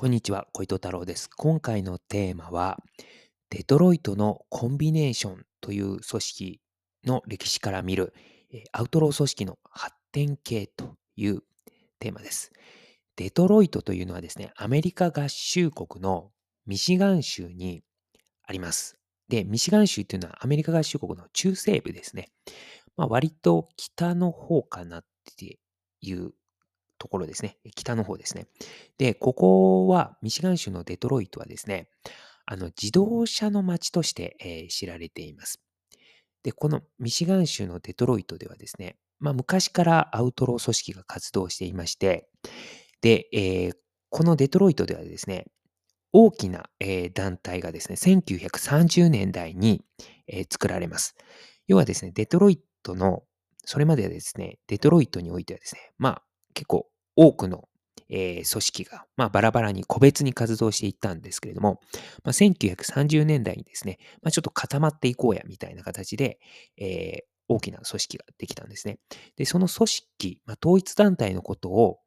こんにちは、小糸太郎です。今回のテーマは、デトロイトのコンビネーションという組織の歴史から見る、アウトロー組織の発展系というテーマです。デトロイトというのはですね、アメリカ合衆国のミシガン州にあります。で、ミシガン州というのはアメリカ合衆国の中西部ですね。まあ、割と北の方かなっていうところですね。北の方ですね。で、ここは、ミシガン州のデトロイトはですね、あの、自動車の街として、えー、知られています。で、このミシガン州のデトロイトではですね、まあ、昔からアウトロー組織が活動していまして、で、えー、このデトロイトではですね、大きな、えー、団体がですね、1930年代に、えー、作られます。要はですね、デトロイトの、それまではですね、デトロイトにおいてはですね、まあ、結構多くの、えー、組織が、まあ、バラバラに個別に活動していったんですけれども、まあ、1930年代にですね、まあ、ちょっと固まっていこうやみたいな形で、えー、大きな組織ができたんですね。で、その組織、まあ、統一団体のことを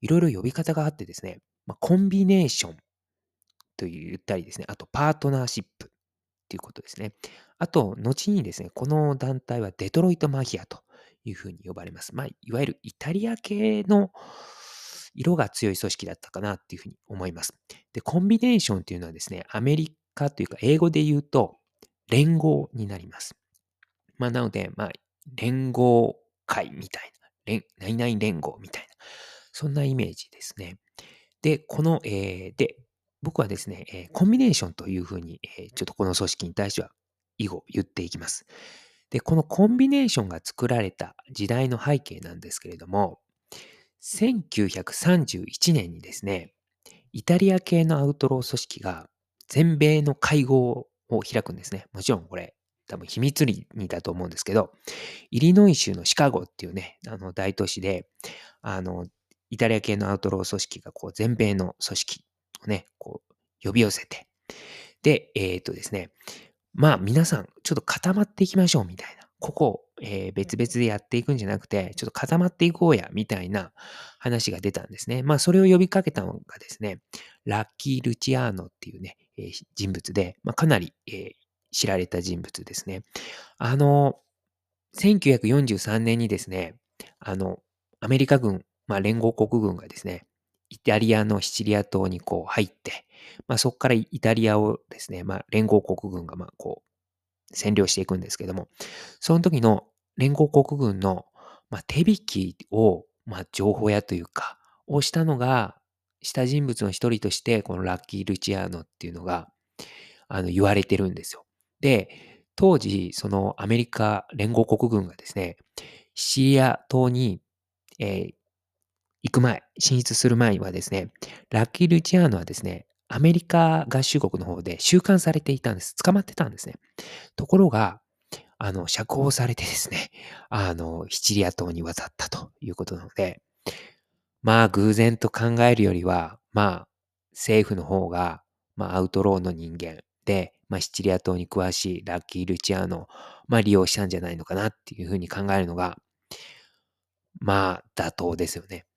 いろいろ呼び方があってですね、まあ、コンビネーションと言ったりですね、あとパートナーシップということですね。あと、後にですね、この団体はデトロイトマフィアというふうに呼ばれます。まあ、いわゆるイタリア系の色が強い組織だったかなっていうふうに思います。で、コンビネーションっていうのはですね、アメリカというか英語で言うと連合になります。まあ、なので、まあ、連合会みたいな、連何々連合みたいな、そんなイメージですね。で、この、えー、で、僕はですね、コンビネーションというふうに、ちょっとこの組織に対しては以後言っていきます。で、このコンビネーションが作られた時代の背景なんですけれども、1931年にですね、イタリア系のアウトロー組織が全米の会合を開くんですね。もちろんこれ多分秘密裏にだと思うんですけど、イリノイ州のシカゴっていうね、あの大都市で、あの、イタリア系のアウトロー組織がこう全米の組織をね、こう呼び寄せて、で、えっ、ー、とですね、まあ皆さんちょっと固まっていきましょうみたいな。ここを、えー、別々でやっていくんじゃなくて、ちょっと固まっていこうやみたいな話が出たんですね。まあそれを呼びかけたのがですね、ラッキー・ルチアーノっていうね、えー、人物で、まあ、かなり、えー、知られた人物ですね。あの、1943年にですね、あの、アメリカ軍、まあ連合国軍がですね、イタリアのシチリア島にこう入って、まあそこからイタリアをですね、まあ連合国軍がまあこう占領していくんですけども、その時の連合国軍のまあ手引きをまあ情報屋というか、をしたのが、した人物の一人として、このラッキー・ルチアーノっていうのが、あの言われてるんですよ。で、当時、そのアメリカ連合国軍がですね、シチリア島に、えー、行く前、進出する前にはですね、ラッキー・ルチアーノはですね、アメリカ合衆国の方で収監されていたんです。捕まってたんですね。ところが、あの、釈放されてですね、あの、シチリア島に渡ったということなので、まあ、偶然と考えるよりは、まあ、政府の方が、まあ、アウトローの人間で、まあ、シチリア島に詳しいラッキー・ルチアーノを、まあ、利用したんじゃないのかなっていうふうに考えるのが、まあ、妥当ですよね。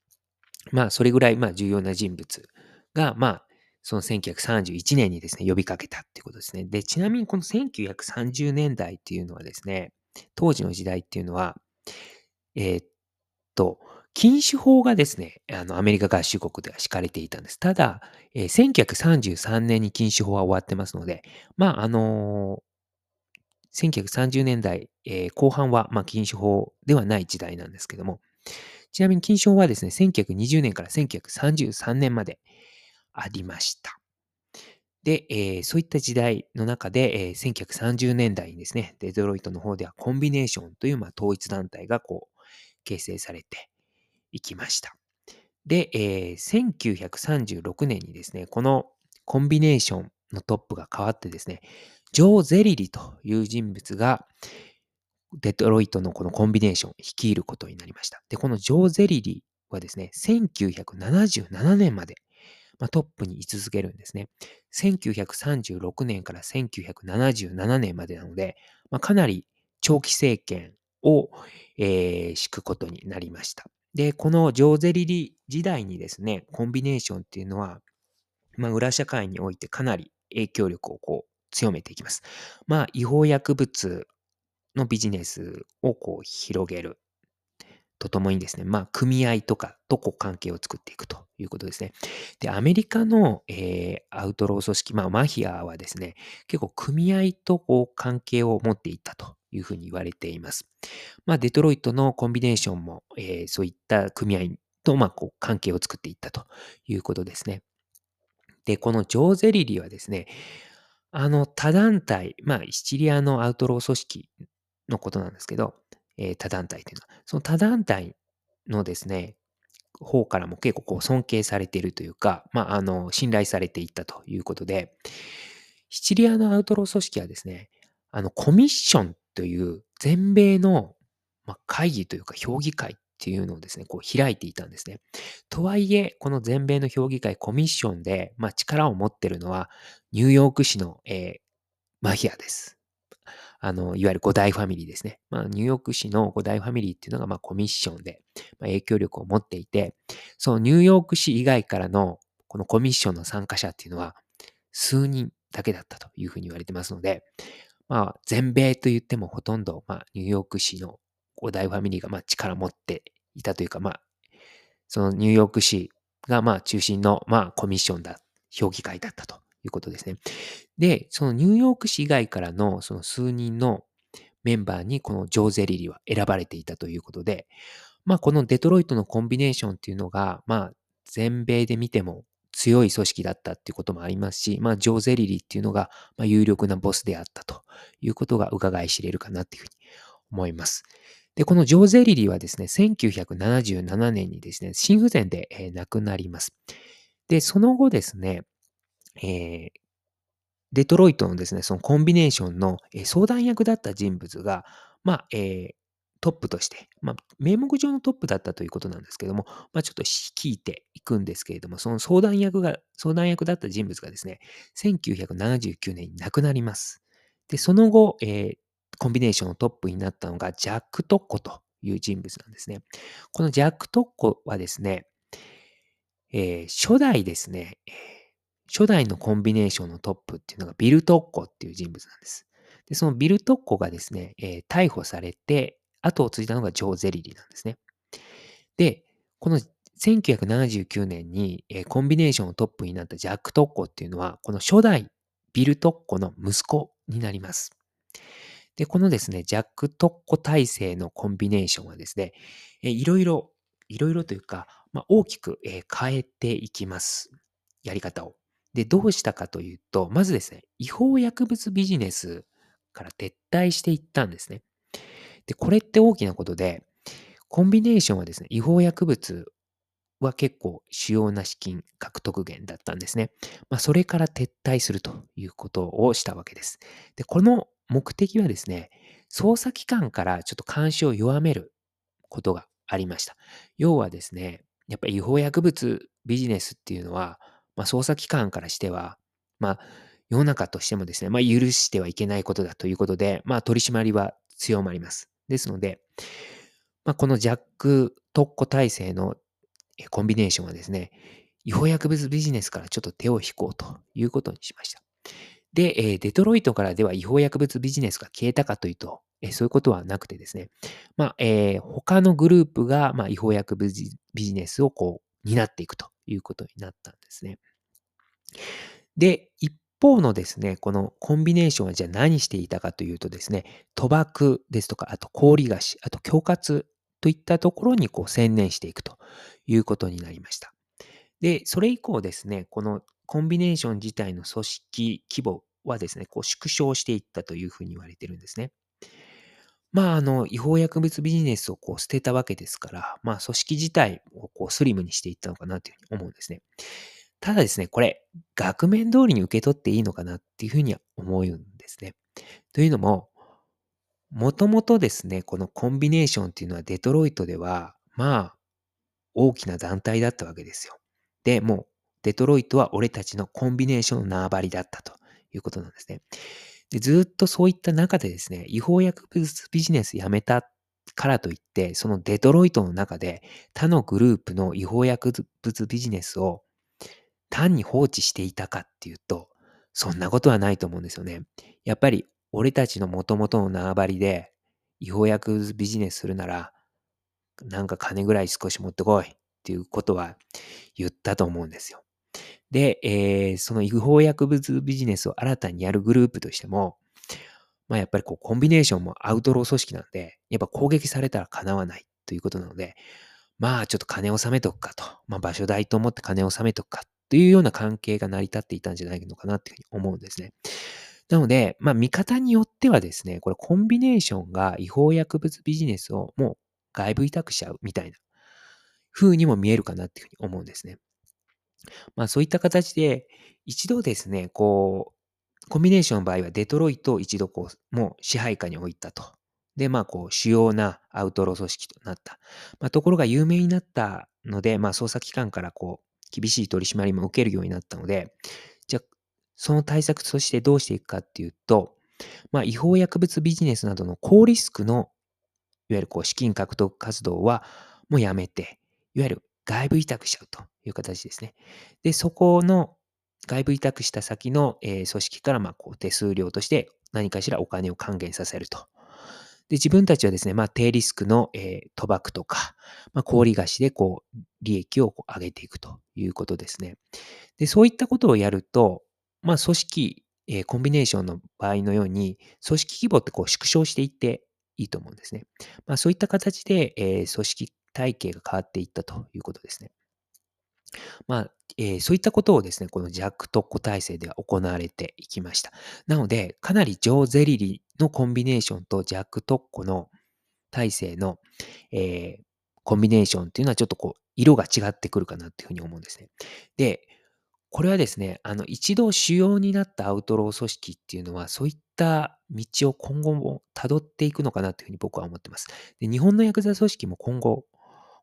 まあ、それぐらい、まあ、重要な人物が、まあ、その1931年にですね、呼びかけたっていうことですね。で、ちなみにこの1930年代っていうのはですね、当時の時代っていうのは、えー、っと、禁酒法がですね、あの、アメリカ合衆国では敷かれていたんです。ただ、えー、1933年に禁酒法は終わってますので、まあ、あのー、1930年代、えー、後半は、まあ、禁酒法ではない時代なんですけども、ちなみに金賞はですね、1920年から1933年までありました。で、えー、そういった時代の中で、えー、1930年代にですね、デトロイトの方ではコンビネーションという、まあ、統一団体がこう形成されていきました。で、えー、1936年にですね、このコンビネーションのトップが変わってですね、ジョー・ゼリリという人物が、デトロイトのこのコンビネーションを率いることになりました。で、このジョー・ゼリリはですね、1977年まで、まあ、トップに居続けるんですね。1936年から1977年までなので、まあ、かなり長期政権を、えー、敷くことになりました。で、このジョー・ゼリリ時代にですね、コンビネーションっていうのは、まあ、裏社会においてかなり影響力をこう強めていきます。まあ、違法薬物のビジネスをこう広げるとともにですね、まあ、組合とかとこう関係を作っていくということですね。で、アメリカの、えー、アウトロー組織、まあ、マフィアはですね、結構組合とこう関係を持っていったというふうに言われています。まあ、デトロイトのコンビネーションも、えー、そういった組合と、まあ、こう関係を作っていったということですね。で、このジョー・ゼリリはですね、あの他団体、まあ、シチリアのアウトロー組織のことなんですけど、えー、他団体というのは、その他団体のですね、方からも結構こう尊敬されているというか、まあ、あの、信頼されていったということで、シチリアのアウトロー組織はですね、あの、コミッションという全米の、まあ、会議というか評議会っていうのをですね、こう開いていたんですね。とはいえ、この全米の評議会コミッションで、まあ、力を持ってるのは、ニューヨーク市の、えー、マフィアです。あの、いわゆる五大ファミリーですね。まあ、ニューヨーク市の五大ファミリーっていうのが、まあ、コミッションで、まあ、影響力を持っていて、そのニューヨーク市以外からの、このコミッションの参加者っていうのは、数人だけだったというふうに言われてますので、まあ、全米と言ってもほとんど、まあ、ニューヨーク市の五大ファミリーが、まあ、力を持っていたというか、まあ、そのニューヨーク市が、まあ、中心の、まあ、コミッションだ、評議会だったということですね。で、そのニューヨーク市以外からのその数人のメンバーにこのジョー・ゼリリは選ばれていたということで、まあこのデトロイトのコンビネーションっていうのが、まあ全米で見ても強い組織だったっていうこともありますし、まあジョー・ゼリリっていうのが、ま、有力なボスであったということが伺い知れるかなっていうふうに思います。で、このジョー・ゼリリはですね、1977年にですね、心不全で、亡くなります。で、その後ですね、えー、デトロイトのですね、そのコンビネーションの相談役だった人物が、まあ、えー、トップとして、まあ、名目上のトップだったということなんですけども、まあ、ちょっと率いていくんですけれども、その相談役が、相談役だった人物がですね、1979年に亡くなります。で、その後、えー、コンビネーションのトップになったのがジャック・トッコという人物なんですね。このジャック・トッコはですね、えー、初代ですね、えー初代のコンビネーションのトップっていうのがビル・トッコっていう人物なんです。で、そのビル・トッコがですね、えー、逮捕されて、後を継いだのがジョー・ゼリリなんですね。で、この1979年に、えー、コンビネーションのトップになったジャック・トッコっていうのは、この初代ビル・トッコの息子になります。で、このですね、ジャック・トッコ体制のコンビネーションはですね、えー、いろいろ、いろいろというか、まあ、大きく、えー、変えていきます。やり方を。で、どうしたかというと、まずですね、違法薬物ビジネスから撤退していったんですね。で、これって大きなことで、コンビネーションはですね、違法薬物は結構主要な資金獲得源だったんですね。まあ、それから撤退するということをしたわけです。で、この目的はですね、捜査機関からちょっと監視を弱めることがありました。要はですね、やっぱり違法薬物ビジネスっていうのは、まあ、捜査機関からしては、まあ、世の中としてもですね、まあ、許してはいけないことだということで、まあ、取り締まりは強まります。ですので、まあ、このジャック特攻体制のコンビネーションはですね、違法薬物ビジネスからちょっと手を引こうということにしました。で、デトロイトからでは違法薬物ビジネスが消えたかというと、そういうことはなくてですね、まあ、えー、他のグループが、まあ、違法薬物ビジネスをこう、担っていくということになったんですね。で、一方のですね、このコンビネーションはじゃあ何していたかというとですね、賭博ですとか、あと氷菓子、あと恐喝といったところにこう専念していくということになりました。で、それ以降ですね、このコンビネーション自体の組織規模はですね、こう縮小していったというふうに言われてるんですね。まあ、あの、違法薬物ビジネスをこう捨てたわけですから、まあ、組織自体をこうスリムにしていったのかなというふうに思うんですね。ただですね、これ、額面通りに受け取っていいのかなっていうふうには思うんですね。というのも、もともとですね、このコンビネーションっていうのはデトロイトでは、まあ、大きな団体だったわけですよ。で、もう、デトロイトは俺たちのコンビネーションの縄張りだったということなんですね。でずっとそういった中でですね、違法薬物ビジネスやめたからといって、そのデトロイトの中で他のグループの違法薬物ビジネスを単に放置していたかっていうと、そんなことはないと思うんですよね。やっぱり俺たちの元々の縄張りで違法薬ビジネスするなら、なんか金ぐらい少し持ってこいっていうことは言ったと思うんですよ。で、えー、その違法薬物ビジネスを新たにやるグループとしても、まあやっぱりこうコンビネーションもアウトロー組織なんで、やっぱ攻撃されたら叶わないということなので、まあちょっと金を納めとくかと、まあ場所代と思って金を納めとくかというような関係が成り立っていたんじゃないのかなっていうふうに思うんですね。なので、まあ見方によってはですね、これコンビネーションが違法薬物ビジネスをもう外部委託しちゃうみたいな風にも見えるかなっていうふうに思うんですね。まあそういった形で、一度ですね、こう、コンビネーションの場合はデトロイトを一度こう、もう支配下に置いたと。で、まあこう、主要なアウトロー組織となった。まあところが有名になったので、まあ捜査機関からこう、厳しい取り締まりも受けるようになったので、じゃあ、その対策としてどうしていくかっていうと、まあ違法薬物ビジネスなどの高リスクの、いわゆるこう資金獲得活動はもうやめて、いわゆる外部委託しちゃうという形ですね。で、そこの外部委託した先の、え、組織からまあこう手数料として何かしらお金を還元させると。で、自分たちはですね、まあ低リスクの、えー、賭博とか、まあ氷菓子でこう利益を上げていくということですね。で、そういったことをやると、まあ組織、えー、コンビネーションの場合のように、組織規模ってこう縮小していっていいと思うんですね。まあそういった形で、えー、組織体系が変わっていったということですね。まあ、えー、そういったことをですね、このジャック特攻体制では行われていきました。なので、かなりジョー・ゼリリのコンビネーションとジャック特攻の体制の、えー、コンビネーションっていうのはちょっとこう、色が違ってくるかなっていうふうに思うんですね。で、これはですね、あの、一度主要になったアウトロー組織っていうのは、そういった道を今後も辿っていくのかなというふうに僕は思ってます。で日本のヤクザ組織も今後、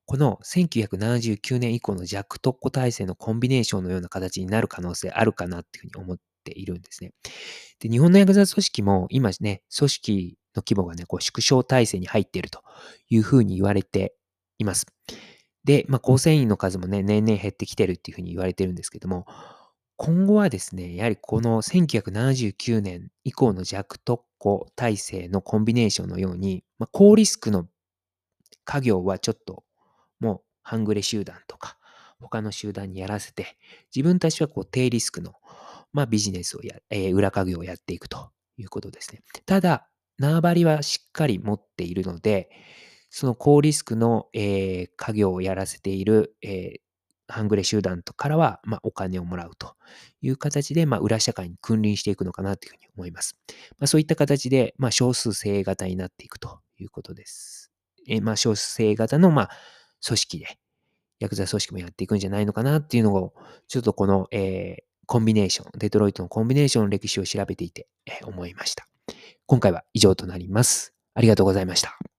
この1979年以降のジャック特攻体制のコンビネーションのような形になる可能性あるかなっていうふうに思っているんですね。で、日本のヤクザ組織も今ね、組織の規模がね、こう縮小体制に入っているというふうに言われています。で、まあ、構成員の数もね、年々減ってきてるっていうふうに言われてるんですけども、今後はですね、やはりこの1979年以降の弱特攻体制のコンビネーションのように、まあ、高リスクの家業はちょっともう半グレ集団とか、他の集団にやらせて、自分たちはこう低リスクの、まあ、ビジネスをや、えー、裏家業をやっていくということですね。ただ、縄張りはしっかり持っているので、その高リスクの、えー、家業をやらせている、えー、半グレ集団とからは、まあ、お金をもらうという形で、まあ、裏社会に君臨していくのかなというふうに思います。まあ、そういった形で、まあ、少数精鋭型になっていくということです。えー、まあ、少数精鋭型の、まあ、組織で、ヤクザ組織もやっていくんじゃないのかなっていうのを、ちょっとこの、えー、コンビネーション、デトロイトのコンビネーションの歴史を調べていて、え、思いました。今回は以上となります。ありがとうございました。